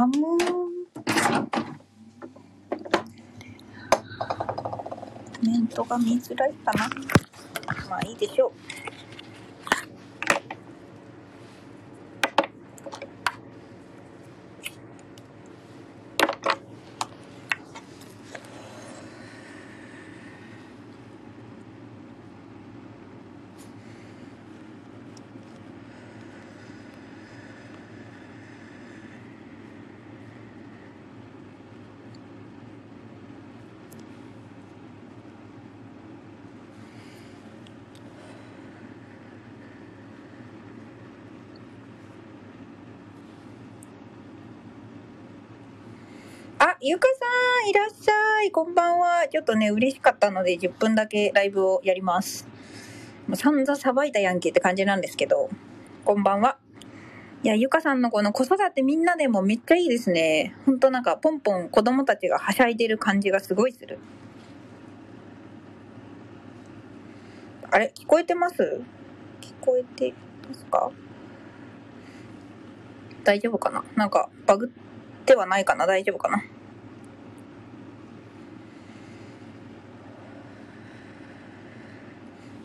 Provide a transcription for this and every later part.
ハムコメントが見づらいかな。まあいいでしょう。ゆかさん、いらっしゃい。こんばんは。ちょっとね、嬉しかったので、10分だけライブをやります。もう散々さばいたやんけって感じなんですけど、こんばんは。いや、ゆかさんのこの子育てみんなでもめっちゃいいですね。ほんとなんか、ポンポン子供たちがはしゃいでる感じがすごいする。あれ？聞こえてます？聞こえてますか？大丈夫かな？なんか、バグってはないかな？大丈夫かな？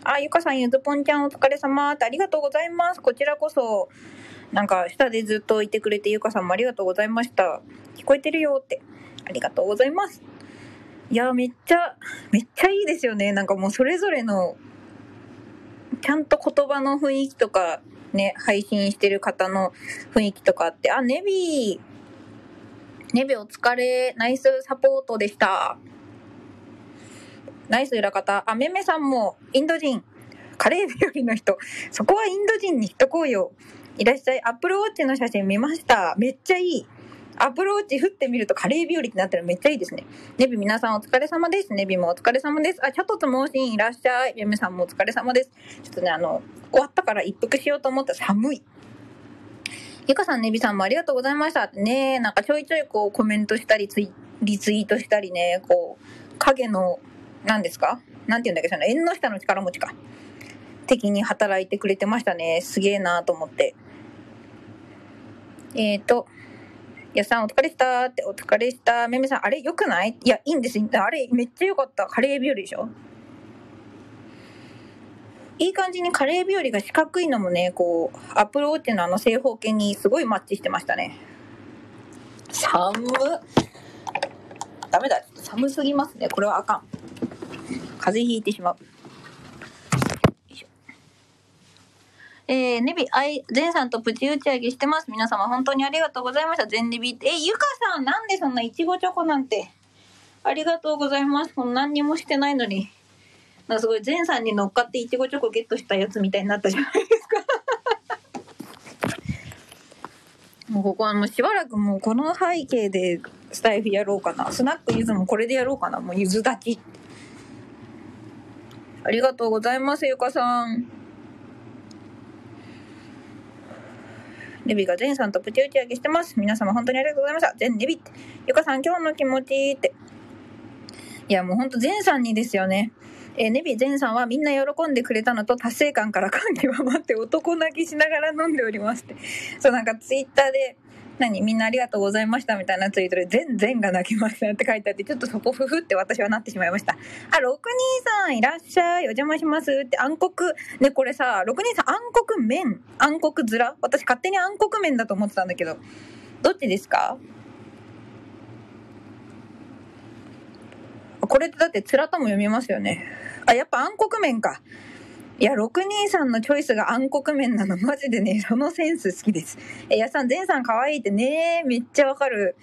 あ、ゆかさん、ゆずぽんちゃんお疲れ様ってありがとうございます。こちらこそ、なんか、下でずっといてくれて、ゆかさんもありがとうございました。聞こえてるよって。ありがとうございます。いや、めっちゃ、めっちゃいいですよね。なんかもうそれぞれの、ちゃんと言葉の雰囲気とか、ね、配信してる方の雰囲気とかあって、あ、ネビー、ネビお疲れ、ナイスサポートでした。ナイス裏方。あ、めめさんもインド人。カレー日和の人。そこはインド人にしとこうよ。いらっしゃい。アップルウォッチの写真見ました。めっちゃいい。アプルウォッチ振ってみるとカレー日和ってなってるめっちゃいいですね。ネビ皆さんお疲れ様です。ネビもお疲れ様です。あ、チャトとモーシンいらっしゃい。めめさんもお疲れ様です。ちょっとね、あの、終わったから一服しようと思ったら寒い。ゆかさん、ネビさんもありがとうございました。ねなんかちょいちょいこうコメントしたりツイ、リツイートしたりね、こう、影の、何ですか？なんて言うんだっけ、その縁の下の力持ちか。的に働いてくれてましたね。すげえなと思って。えーと、やさんお疲れしたって、お疲れした。めめさん、あれ良くない？いや、いいんです。あれめっちゃ良かった。カレー日和でしょ？いい感じにカレー日和が四角いのもね、こう、アップルウォッチのあの正方形にすごいマッチしてましたね。寒っ。ダメだ。寒すぎますね。これはあかん。風邪ひいてしまう。えー、ネビ、あい、ゼンさんとプチ打ち上げしてます。皆様本当にありがとうございました。ゼンネビって。え、ゆかさん、なんでそんないちごチョコなんて。ありがとうございます。この何にもしてないのに。なんかすごい、ゼンさんに乗っかっていちごチョコゲットしたやつみたいになったじゃないですか。もうここはもうしばらくもうこの背景でスタイフやろうかな。スナックゆずもこれでやろうかな。もうゆず立ち。ありがとうございます、ゆかさん。ネビがゼンさんとプチ打ち上げしてます。皆様本当にありがとうございました。ゼンネビって。ゆかさん今日の気持ちって。いやもうほんとゼンさんにですよね。えーネビゼンさんはみんな喜んでくれたのと達成感から感極まって男泣きしながら飲んでおりますって。そうなんかツイッターで、何？みんなありがとうございましたみたいなツイートで、全然が泣きましたって書いてあって、ちょっとそこふふって私はなってしまいました。あ、六人さんいらっしゃい。お邪魔しますって暗黒。ね、これさ、六人さん暗黒麺暗黒面私勝手に暗黒麺だと思ってたんだけど、どっちですか？これってだって面とも読みますよね。あ、やっぱ暗黒麺か。いや、623のチョイスが暗黒麺なの、マジでね、そのセンス好きです。え、やさん、全さん可愛いってね、めっちゃわかる。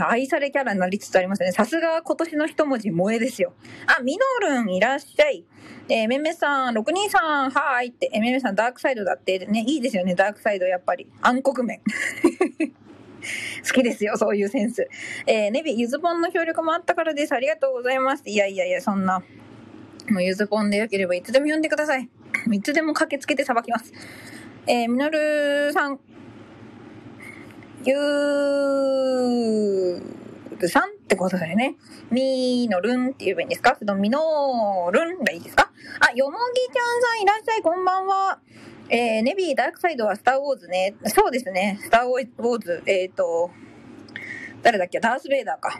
愛されキャラになりつつありますね。さすが今年の一文字、萌えですよ。あ、ミノルンいらっしゃい。えーめめさん、623、はーいって、え、めめさん、ダークサイドだって。ね、いいですよね、ダークサイド、やっぱり。暗黒麺。好きですよ、そういうセンス。えー、ネビ、ゆずぽんの協力もあったからです。ありがとうございます。いやいやいや、そんな。もうゆずぽんでよければいつでも呼んでください。いつでも駆けつけてさばきます。えー、みのるさん。ゆーるさんってことだよね。みのるんって言えばいいんですか？そのみのるんがいいですか？あ、よもぎちゃんさんいらっしゃい、こんばんは。えー、ネビーダークサイドはスターウォーズね。そうですね。スターウォーズ、えっ、ー、と、誰だっけ？ダース・ベイダーか。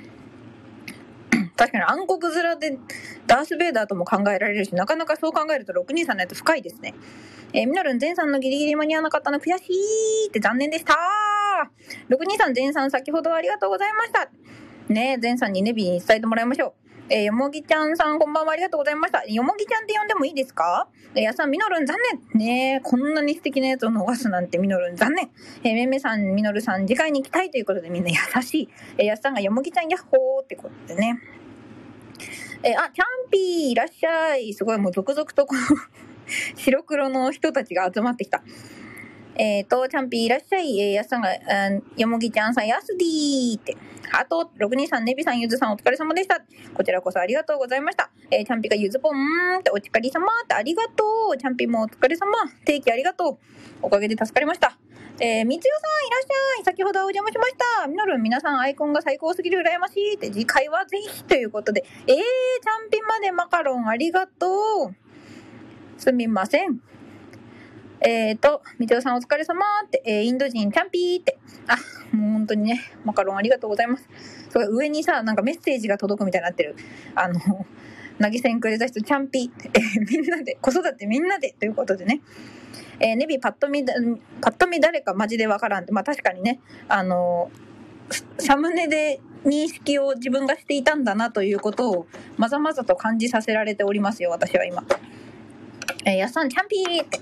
確かに暗黒面でダース・ベイダーとも考えられるし、なかなかそう考えると623のやつ深いですね。えー、ミノルン前さんのギリギリ間に合わなかったの悔しいって残念でした。623前さん先ほどありがとうございました。ねえ前さんにネビーに伝えてもらいましょう。えー、よもぎちゃんさんこんばんはありがとうございました。よもぎちゃんって呼んでもいいですか？えー、やさん、みのるん残念ねえこんなに素敵なやつを逃すなんてみのるん残念えー、めめさん、みのるさん、次回に行きたいということでみんな優しい。えー、やさんがよもぎちゃんやっほーってことでね。えー、あ、チャンピーいらっしゃい。すごい、もう続々とこの 白黒の人たちが集まってきた。えっ、ー、と、チャンピーいらっしゃい。えー、やすさんが、よもぎちゃんさん、やすディーって。あと、623ネビさん、ゆずさん、お疲れ様でした。こちらこそありがとうございました。えー、チャンピーがゆずぽんって、お疲れ様ってありがとう。チャンピーもお疲れ様。定期ありがとう。おかげで助かりました。えー、みつよさんいらっしゃい。先ほどお邪魔しました。みのるん、皆さんアイコンが最高すぎる羨ましいって、次回はぜひということで。えー、チャンピンまでマカロンありがとう。すみません。えっ、ー、と、みちおさんお疲れ様って、えー、インド人チャンピーって。あ、もう本当にね、マカロンありがとうございます。それ上にさ、なんかメッセージが届くみたいになってる。あの、投げ銭くれた人、チャンピーって、えー、みんなで、子育てみんなでということでね。えー、ネビパッと見、パッと見誰かマジでわからんって。まあ確かにね、あの、サムネで認識を自分がしていたんだなということをまざまざと感じさせられておりますよ、私は今。えー、やっさん、チャンピーって。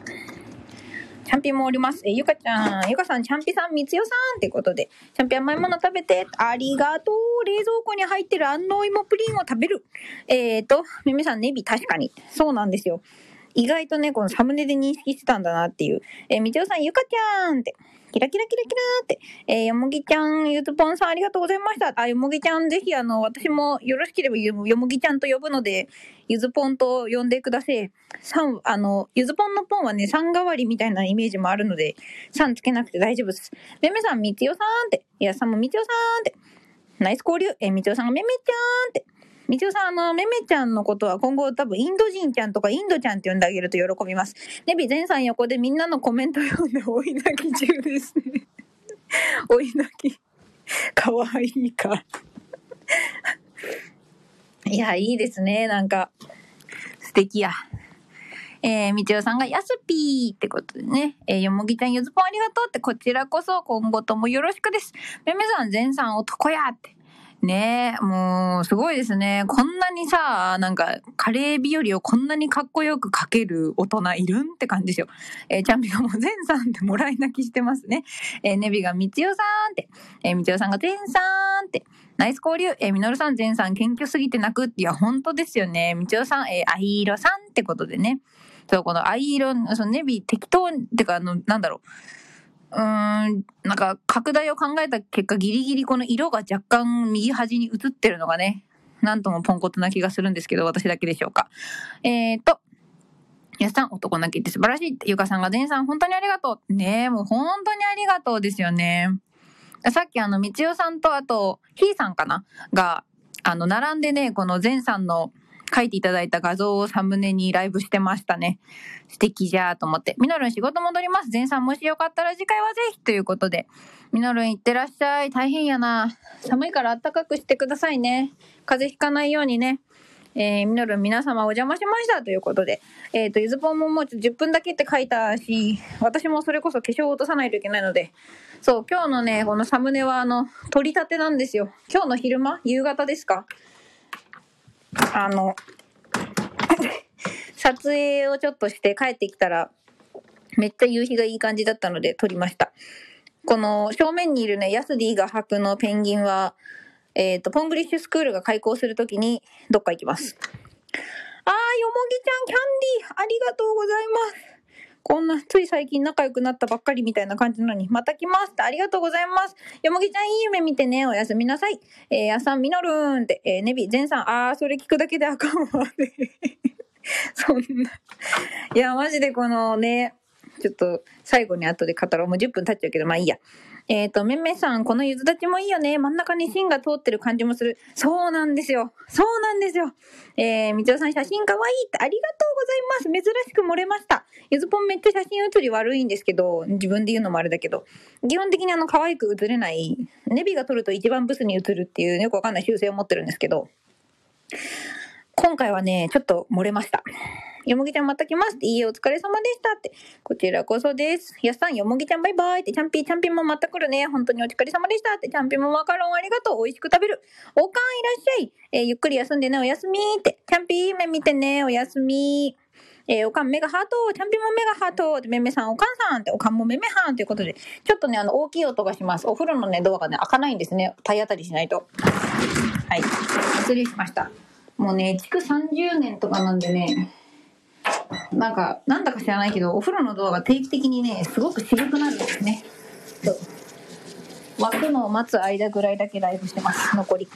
チャンピもおります。えゆかちゃん、ゆかさん、チャンピさん、みつよさんってことで、チャンピ甘いもの食べて、ありがとう。冷蔵庫に入ってる安納芋プリンを食べる。えーと、みみさん、ネビ、確かに。そうなんですよ。意外とね、このサムネで認識してたんだなっていう。えー、みちおさん、ゆかちゃんって。キラキラキラキラって。えー、よもぎちゃん、ゆずぽんさんありがとうございました。あ、よもぎちゃん、ぜひあの、私もよろしければよもぎちゃんと呼ぶので、ゆずぽんと呼んでください。3、あの、ゆずぽんのぽんはね、3代わりみたいなイメージもあるので、3つけなくて大丈夫です。めめさん、みつよさんって。いやさんもみつよさんって。ナイス交流。えー、みつよさんがめめちゃんって。みちおさん、あの、めめちゃんのことは今後多分インド人ちゃんとかインドちゃんって呼んであげると喜びます。ネビ全さん横でみんなのコメント読んで追い泣き中ですね。追い泣き。かわいいか。いや、いいですね。なんか、素敵や。えー、みちおさんがやすぴーってことでね。えー、よもぎちゃんゆずぽんありがとうって、こちらこそ今後ともよろしくです。めめさん、全さん男やって。ねえ、もう、すごいですね。こんなにさ、なんか、カレー日和をこんなにかっこよくかける大人いるんって感じですよ。えー、チャンピオンも全さんってもらい泣きしてますね。えー、ネビがみちよさんって、えー、みちよさんが全さんって、ナイス交流、えー、みのるさん、全さん、謙虚すぎて泣くって、いや、本当ですよね。みちよさん、えー、あいろさんってことでね。そう、この藍色、そのネビ適当、ってか、あの、なんだろう。うん、なんか拡大を考えた結果ギリギリこの色が若干右端に映ってるのがね、なんともポンコツな気がするんですけど、私だけでしょうか。えーと、やさん、男泣きって素晴らしい。ゆかさんが、デンさん、本当にありがとう。ねえ、もう本当にありがとうですよね。さっきあの、みちおさんと、あと、ひーさんかな？が、あの、並んでね、この前さんの書いていただいた画像をサムネにライブしてましたね。素敵じゃーと思って。みのるん仕事戻ります。前さんもしよかったら次回はぜひということで。みのるんいってらっしゃい。大変やな。寒いから暖かくしてくださいね。風邪ひかないようにね。えー、みのるん皆様お邪魔しましたということで。えっ、ー、と、ゆずぽんももう10分だけって書いたし、私もそれこそ化粧を落とさないといけないので、そう、今日のね、このサムネはあの、取り立てなんですよ。今日の昼間？夕方ですか？あの、撮影をちょっとして帰ってきたら、めっちゃ夕日がいい感じだったので撮りました。この正面にいるね、ヤスディが履くのペンギンは、えっ、ー、と、ポングリッシュスクールが開校するときにどっか行きます。あー、よもぎちゃん、キャンディー、ありがとうございます。こんな、つい最近仲良くなったばっかりみたいな感じなのに、また来ますってありがとうございます。よもぎちゃんいい夢見てね、おやすみなさい。えー、やさんみのるーんって、えー、ネビ、ゼンさん、あー、それ聞くだけであかんわ、ね。そんな。いや、マジでこのね、ちょっと最後に後で語ろう。もう10分経っちゃうけど、まあいいや。えっ、と、めめさん、このゆず立ちもいいよね。真ん中に芯が通ってる感じもする。そうなんですよ。そうなんですよ。えー、みちおさん写真かわいいってありがとうございます。珍しく漏れました。ゆずぽんめっちゃ写真写り悪いんですけど、自分で言うのもあれだけど、基本的にあの、可愛く写れない、ネビが撮ると一番ブスに写るっていう、よくわかんない習性を持ってるんですけど、今回はね、ちょっと漏れました。よもぎちゃんまた来ますって。いいえ、お疲れ様でしたって。こちらこそです。やっさん、よもぎちゃんバイバイって。チャンピー、チャンピーもまた来るね。本当にお疲れ様でしたって。チャンピーもマカロンありがとう。美味しく食べる。おかんいらっしゃい。えー、ゆっくり休んでね。おやすみって。チャンピー、目見てね。おやすみ。えー、おかんメガハート、チャンピーもメガハート、めめさんおかんさんって、おかんもめめはんということで、ちょっとね、あの、大きい音がします。お風呂のね、ドアがね、開かないんですね。体当たりしないと。はい。失礼しました。もうね、築30年とかなんでね、なんか、なんだか知らないけど、お風呂のドアが定期的にね、すごく渋くなるんですね。そう。湧くのを待つ間ぐらいだけライブしてます。残り。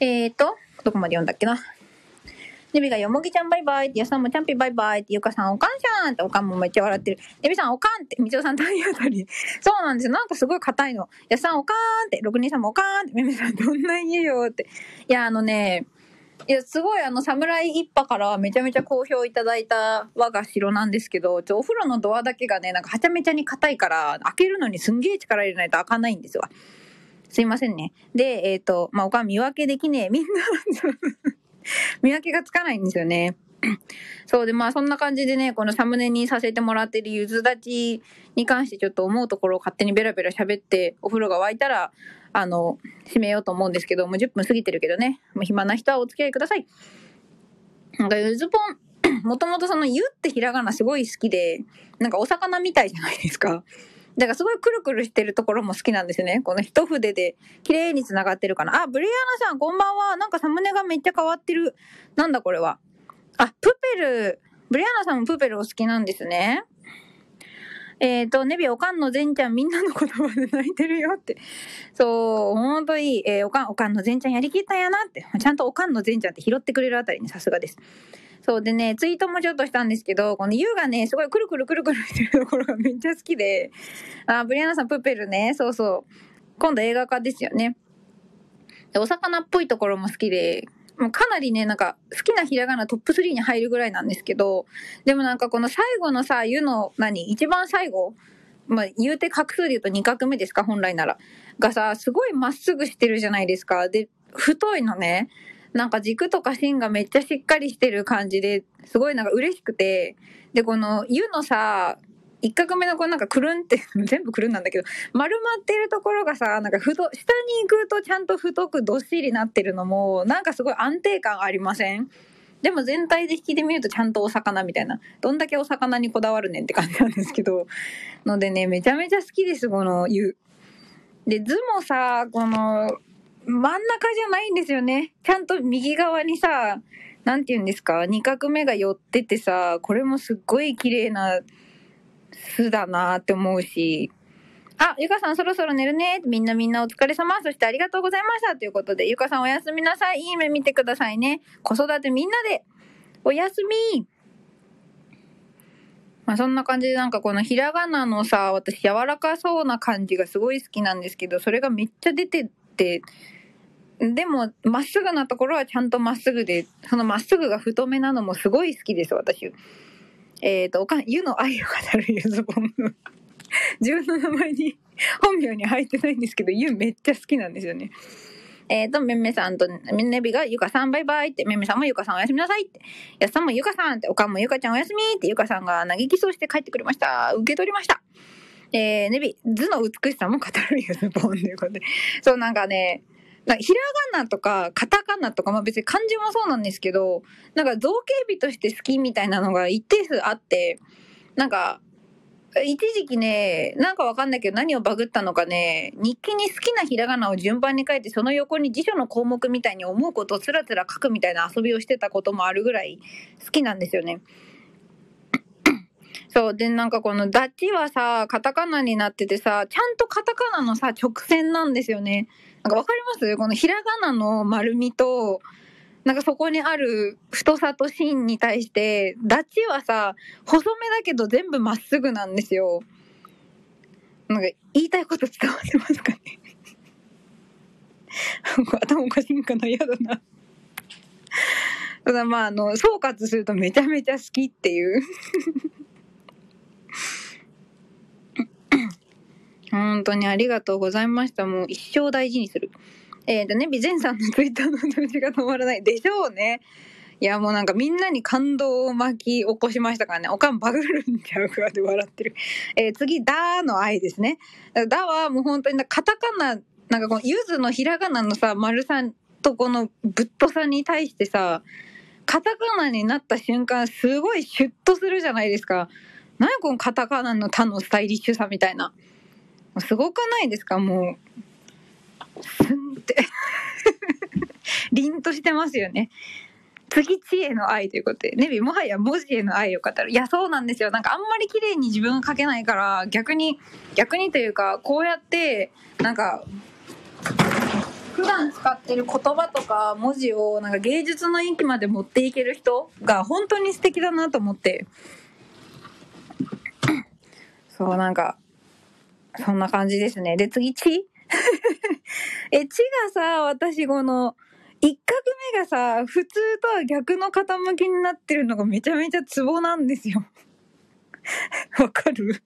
えーと、どこまで読んだっけな？ネビがよもぎちゃんバイバイって、やさんもチャンピバイバイって、ゆかさんおかんじゃんって、おかんもめっちゃ笑ってる。ネビさんおかんって、みちおさん体当たり。そうなんですよ。なんかすごい硬いの。やさんおかんって、六人さんもおかんって、めめさんどんな家よって。いや、あのね、いや、すごいあの、侍一派からめちゃめちゃ好評いただいた我が城なんですけど、ちょお風呂のドアだけがね、なんかはちゃめちゃに硬いから、開けるのにすんげえ力入れないと開かないんですわ。すいませんね。で、えっ、ー、と、まあ、おかん見分けできねえ。みんな 見分けがつかないんですよね。そうで、まあそんな感じでね、このサムネにさせてもらってるゆず立ちに関してちょっと思うところを勝手にベラベラ喋って、お風呂が沸いたら、あの、閉めようと思うんですけど、もう10分過ぎてるけどね、もう暇な人はお付き合いください。なんかゆずぽん、もともとそのゆってひらがなすごい好きで、なんかお魚みたいじゃないですか。だからすごいくるくるしてるところも好きなんですね。この一筆で綺麗に繋がってるかな。あ、ブリアナさんこんばんは。なんかサムネがめっちゃ変わってる。なんだこれは。あ、プペル。ブリアナさんもプペルお好きなんですね。えっ、ー、と、ネビおかんの善ちゃんみんなの言葉で泣いてるよって。そう、ほんといい。えー、おかん、おかんの善ちゃんやりきったんやなって。ちゃんとおかんの善ちゃんって拾ってくれるあたりにさすがです。そうでね、ツイートもちょっとしたんですけど、この U がね、すごいくるくるくるくるしてるところがめっちゃ好きで、あ、ブリアナさんプペルね、そうそう。今度映画化ですよね。でお魚っぽいところも好きで、もうかなりね、なんか、好きなひらがなトップ3に入るぐらいなんですけど、でもなんかこの最後のさ、湯の何、一番最後まあ、言うて画数で言うと2画目ですか、本来なら。がさ、すごいまっすぐしてるじゃないですか。で、太いのね。なんか軸とか芯がめっちゃしっかりしてる感じで、すごいなんか嬉しくて。で、この湯のさ、一画目のこうなんかくるんって、全部くるんなんだけど、丸まってるところがさ、なんか太、下に行くとちゃんと太くどっしりなってるのも、なんかすごい安定感ありません？でも全体で引きで見るとちゃんとお魚みたいな。どんだけお魚にこだわるねんって感じなんですけど。のでね、めちゃめちゃ好きです、この湯。で、図もさ、この、真ん中じゃないんですよね。ちゃんと右側にさ、なんて言うんですか、二画目が寄っててさ、これもすっごい綺麗な巣だなって思うし、あ、ゆかさんそろそろ寝るね。みんなみんなお疲れ様。そしてありがとうございました。ということで、ゆかさんおやすみなさい。いい目見てくださいね。子育てみんなで、おやすみ。まあそんな感じでなんかこのひらがなのさ、私柔らかそうな感じがすごい好きなんですけど、それがめっちゃ出てって、でも、まっすぐなところはちゃんとまっすぐで、そのまっすぐが太めなのもすごい好きです、私。えっ、ー、と、おかん、湯の愛を語るゆずぽん。自分の名前に、本名に入ってないんですけど、湯めっちゃ好きなんですよね。えっ、ー、と、めめさんと、めねびが、ゆかさんバイバイって、めめさんもゆかさんおやすみなさいって、やっさんもゆかさんって、おかんもゆかちゃんおやすみって、ゆかさんが投げキスをして帰ってくれました。受け取りました。えー、ねび、図の美しさも語るゆずぽんということで。そう、なんかね、ひらがなとか、カタカナとか、まあ別に漢字もそうなんですけど、なんか造形美として好きみたいなのが一定数あって、なんか、一時期ね、なんかわかんないけど何をバグったのかね、日記に好きなひらがなを順番に書いて、その横に辞書の項目みたいに思うことをつらつら書くみたいな遊びをしてたこともあるぐらい好きなんですよね。そう。で、なんかこのダッチはさ、カタカナになっててさ、ちゃんとカタカナのさ、直線なんですよね。なんかわかります？このひらがなの丸みと、なんかそこにある太さと芯に対して、ダチはさ、細めだけど全部まっすぐなんですよ。なんか言いたいこと伝わってますかね？頭おかしいんかな？嫌だな。ただまあ、あの、総括するとめちゃめちゃ好きっていう本当にありがとうございました。もう一生大事にする。えっ、ー、とね、ビゼンさんのツイッターの通知が止まらない。でしょうね。いや、もうなんかみんなに感動を巻き起こしましたからね。おかんバグるんちゃうかで笑ってる。えー、次、ダーの愛ですね。ダはもう本当にカタカナ、なんかこのゆずのひらがなのさ、丸さんとこのぶっとさに対してさ、カタカナになった瞬間、すごいシュッとするじゃないですか。何このカタカナの他のスタイリッシュさみたいな。すごくないですか？もう。すんって 凛としてますよね。次地への愛ということで、ネビもはや文字への愛を語る。いや、そうなんですよ。なんかあんまり綺麗に自分書けないから、逆に、逆にというか、こうやって、なんか、普段使ってる言葉とか文字をなんか芸術の域まで持っていける人が本当に素敵だなと思って。そう、なんか、そんな感じですね。で、次、地 え、地がさ、私この、一画目がさ、普通とは逆の傾きになってるのがめちゃめちゃツボなんですよ。わかる？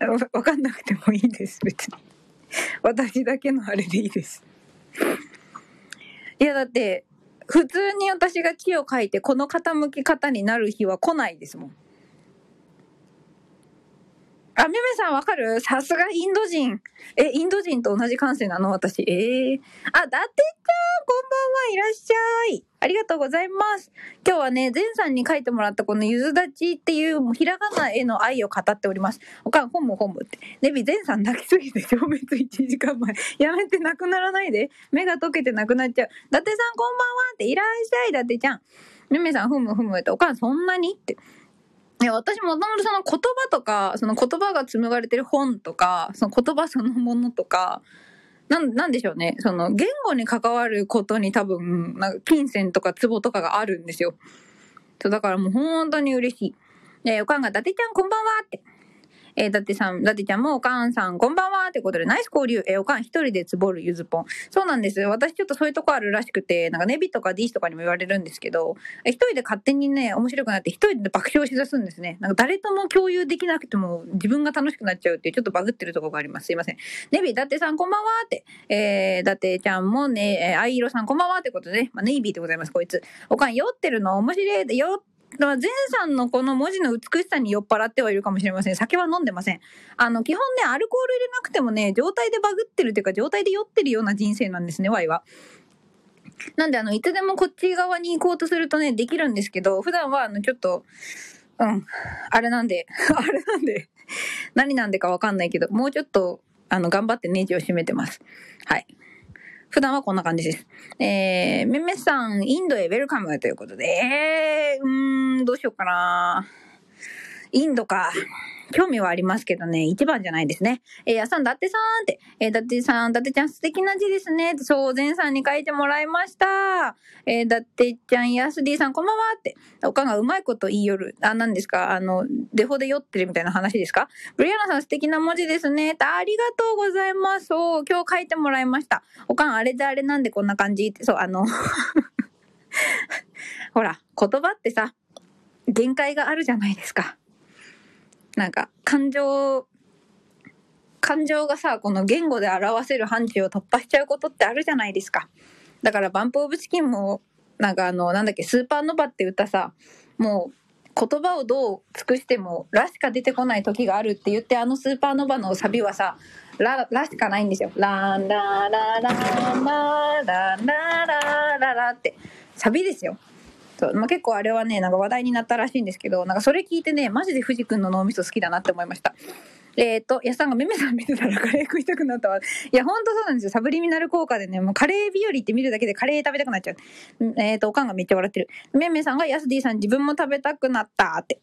わかんなくてもいいです、別に。私だけのあれでいいです。いや、だって、普通に私が地を書いてこの傾き方になる日は来ないですもん。あ、めめさんわかる？さすがインド人。え、インド人と同じ感性なの？私。ええー、あ、だてちゃん、こんばんはいらっしゃい。ありがとうございます。今日はね、前さんに書いてもらったこのゆず立ちっていうひらがなへの愛を語っております。おかん、本も本もって。ネビ、前さん泣きすぎて消滅1時間前。やめてなくならないで。目が溶けてなくなっちゃう。伊達さんこんばんはって、いらっしゃい、伊達ちゃん。めめさん、ふむふむって、おかんそんなに？って。いや、私もともとその言葉とか、その言葉が紡がれてる本とか、その言葉そのものとか、なん、なんでしょうね。その言語に関わることに多分、なんか金銭とか壺とかがあるんですよ。そう、だからもう本当に嬉しい。え、おかんが、伊達ちゃんこんばんはって。えー、だってさん、だってちゃんもおかんさん、こんばんはってことで、ナイス交流。えー、おかん一人でつぼるゆずぽん。そうなんです。私ちょっとそういうとこあるらしくて、なんかネビとかディースとかにも言われるんですけど、えー、一人で勝手にね、面白くなって一人で爆笑しだすんですね。なんか誰とも共有できなくても自分が楽しくなっちゃうっていうちょっとバグってるとこがあります。すいません。ネビ、だってさんこんばんはって。えー、だってちゃんもね、えー、あいろさんこんばんはってことで、まあ、ネイビーでございます、こいつ。おかん酔ってるの面白い、酔ってだから前さんのこの文字の美しさに酔っ払ってはいるかもしれません。酒は飲んでません。あの、基本ね、アルコール入れなくてもね、状態でバグってるっていうか、状態で酔ってるような人生なんですね、ワイは。なんで、あの、いつでもこっち側に行こうとするとね、できるんですけど、普段は、あの、ちょっと、うん、あれなんで、あれなんで、何なんでかわかんないけど、もうちょっと、あの、頑張ってネジを締めてます。はい。普段はこんな感じです。えー、めめさん、インドへウェルカムということで、えー、うーん、どうしようかな。インドか。興味はありますけどね、一番じゃないですね。えー、やさん、だってさんって、えー、だってさん、だってちゃん素敵な字ですね。そう、前さんに書いてもらいました。えー、だってちゃん、やすディさん、こんばんはって。おかんがうまいこと言いよる。あ、何ですか？あの、デフォで酔ってるみたいな話ですか？ブリアナさん、素敵な文字ですね。ありがとうございます。そう、今日書いてもらいました。おかん、あれであれなんでこんな感じって、そう、あの ほら、言葉ってさ、限界があるじゃないですか。なんか、感情、感情がさ、この言語で表せる範疇を突破しちゃうことってあるじゃないですか。だから、バンプオブチキンも、なんかあの、なんだっけ、スーパーノバって歌さ、もう、言葉をどう尽くしても、ラしか出てこない時があるって言って、あのスーパーノバのサビはさ、ラ、ラしかないんですよ。ランラララララララララって、サビですよ。そう、まあ、結構あれはね、なんか話題になったらしいんですけど、なんかそれ聞いてね、マジで藤君の脳みそ好きだなって思いました。えっ、ー、と、やさんがめめさん見てたら カレー食いたくなったわ。いや、ほんとそうなんですよ。サブリミナル効果でね、もうカレー日和って見るだけでカレー食べたくなっちゃう。えっ、ー、と、おかんがめっちゃ笑ってる。めめさんがやすディさん自分も食べたくなったって。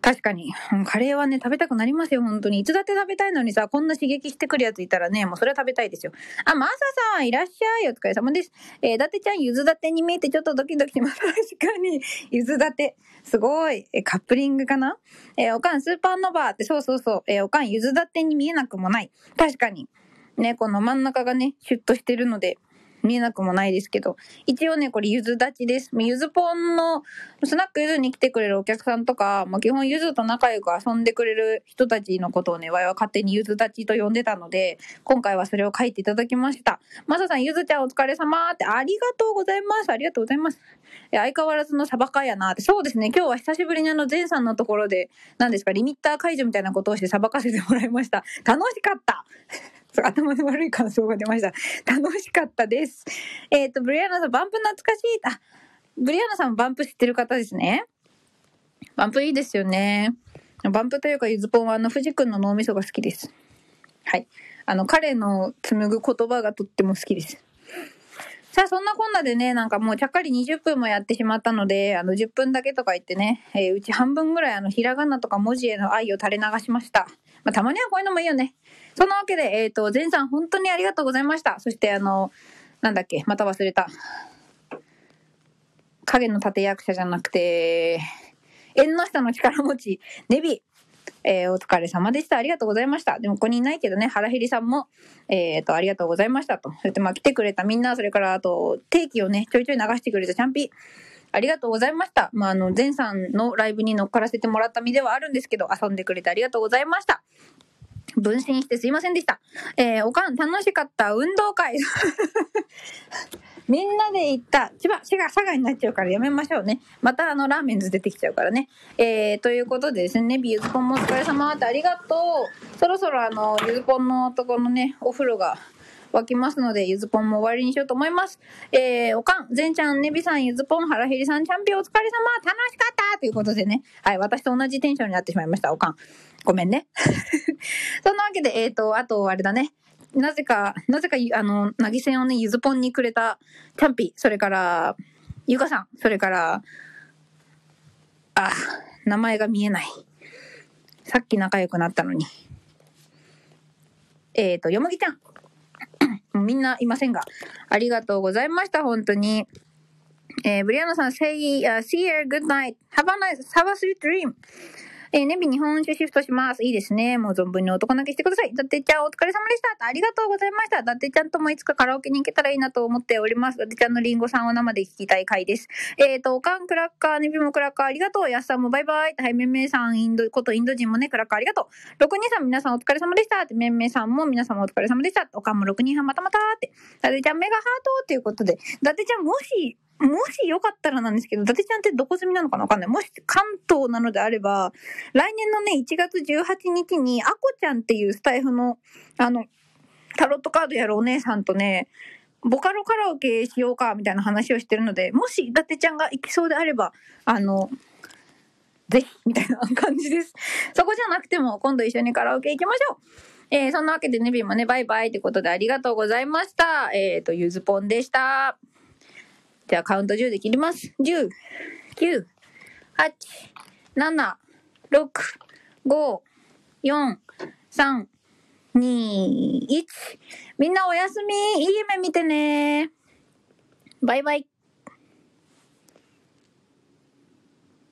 確かに。カレーはね、食べたくなりますよ、本当に。いつだって食べたいのにさ、こんな刺激してくるやついたらね、もうそれは食べたいですよ。あ、マーサさん、いらっしゃい。お疲れ様です。えー、伊達ちゃん、ゆずだてに見えてちょっとドキドキします。確かに、ゆずだて。すごい。え、カップリングかな？えー、おかん、スーパーノバーって、そうそうそう。えー、おかん、ゆずだてに見えなくもない。確かに。ね、この真ん中がね、シュッとしてるので、見えなくもないですけど、一応ね、これゆず立ちです。ゆずポンの、スナックゆずに来てくれるお客さんとか、まあ、基本ゆずと仲良く遊んでくれる人たちのことをね、わいは勝手にゆず立ちと呼んでたので、今回はそれを書いていただきました。まささん、ゆずちゃんお疲れ様って、ありがとうございます。ありがとうございます。相変わらずのサバカやなって。そうですね、今日は久しぶりにあの、前さんのところで、何ですか、リミッター解除みたいなことをしてさばかせてもらいました。楽しかった頭の悪い感想が出ました。楽しかったです。えっ、と、ブリアナさん、バンプ懐かしい。あ、ブリアナさんバンプ知ってる方ですね。バンプいいですよね。バンプというか、ゆずぽんはあの、藤くんの脳みそが好きです。はい。あの、彼の紡ぐ言葉がとっても好きです。さあ、そんなこんなでね、なんかもうちゃっかり20分もやってしまったので、あの、10分だけとか言ってね、えーうち半分ぐらいあの、ひらがなとか文字への愛を垂れ流しました。まあ、たまにはこういうのもいいよね。そんなわけで、えっ、と、前さん本当にありがとうございました。そしてあの、なんだっけ、また忘れた。影の立役者じゃなくて、縁の下の力持ち、ネビ。えーお疲れ様でした。ありがとうございました。でもここにいないけどね、原ヘリさんも、えっ、と、ありがとうございましたと。それってまあ来てくれたみんな、それからあと、定期をね、ちょいちょい流してくれたチャンピありがとうございました。まあ、あの、前さんのライブに乗っからせてもらった身ではあるんですけど、遊んでくれてありがとうございました。分身してすいませんでした。えー、おかん楽しかった運動会。みんなで行った、千葉、滋賀、佐賀になっちゃうからやめましょうね。またあの、ラーメンズ出てきちゃうからね。えー、ということでですね、ビゆずぽんもお疲れ様ってありがとう。そろそろあの、ゆずぽんのとこのね、お風呂が沸きますので、ゆずぽんも終わりにしようと思います。えー、おかん、ぜんちゃん、ねびさん、ゆずぽん、はらへりさん、チャンピオンお疲れ様楽しかったということでね。はい、私と同じテンションになってしまいました、おかん。ごめんね。そんなわけで、えっ、と、あと、あれだね。なぜか、なぜか、あの、なぎせんをね、ゆずぽんにくれた、チャンピ、それから、ゆかさん、それから、あ、名前が見えない。さっき仲良くなったのに。えっ、と、よもぎちゃん。もうみんないませんが、ありがとうございました、本当に。えー、ブリアナさん、say, uh, see you, good night. Have a nice, have a sweet dream. えー、ネビ日本酒シフトします。いいですね。もう存分に男泣きしてください。だってちゃんお疲れ様でした。ありがとうございました。だってちゃんともいつかカラオケに行けたらいいなと思っております。だってちゃんのリンゴさんを生で聞きたい回です。えっ、ー、と、おかんクラッカー、ネビもクラッカーありがとう。やすさんもバイバイ。はい、めんめいさん、インド、ことインド人もね、クラッカーありがとう。6人さん皆さんお疲れ様でした。って、めんめいさんも皆さんお疲れ様でした。おかんも6人さんまたまたって。だってちゃんメガハートっていうことで。だってちゃんもし、もしよかったらなんですけど、伊達ちゃんってどこ住みなのかなわかんない。もし関東なのであれば、来年のね、1月18日に、あこちゃんっていうスタイフの、あの、タロットカードやるお姉さんとね、ボカロカラオケしようか、みたいな話をしてるので、もし伊達ちゃんが行きそうであれば、あの、ぜひ、みたいな感じです。そこじゃなくても、今度一緒にカラオケ行きましょう。えー、そんなわけでネビもね、バイバイってことでありがとうございました。えっ、ー、と、ゆずぽんでした。ではカウント10で切ります。10、9、8、7、6、5、4、3、2、1。みんなおやすみ。いい夢見てね。バイバイ。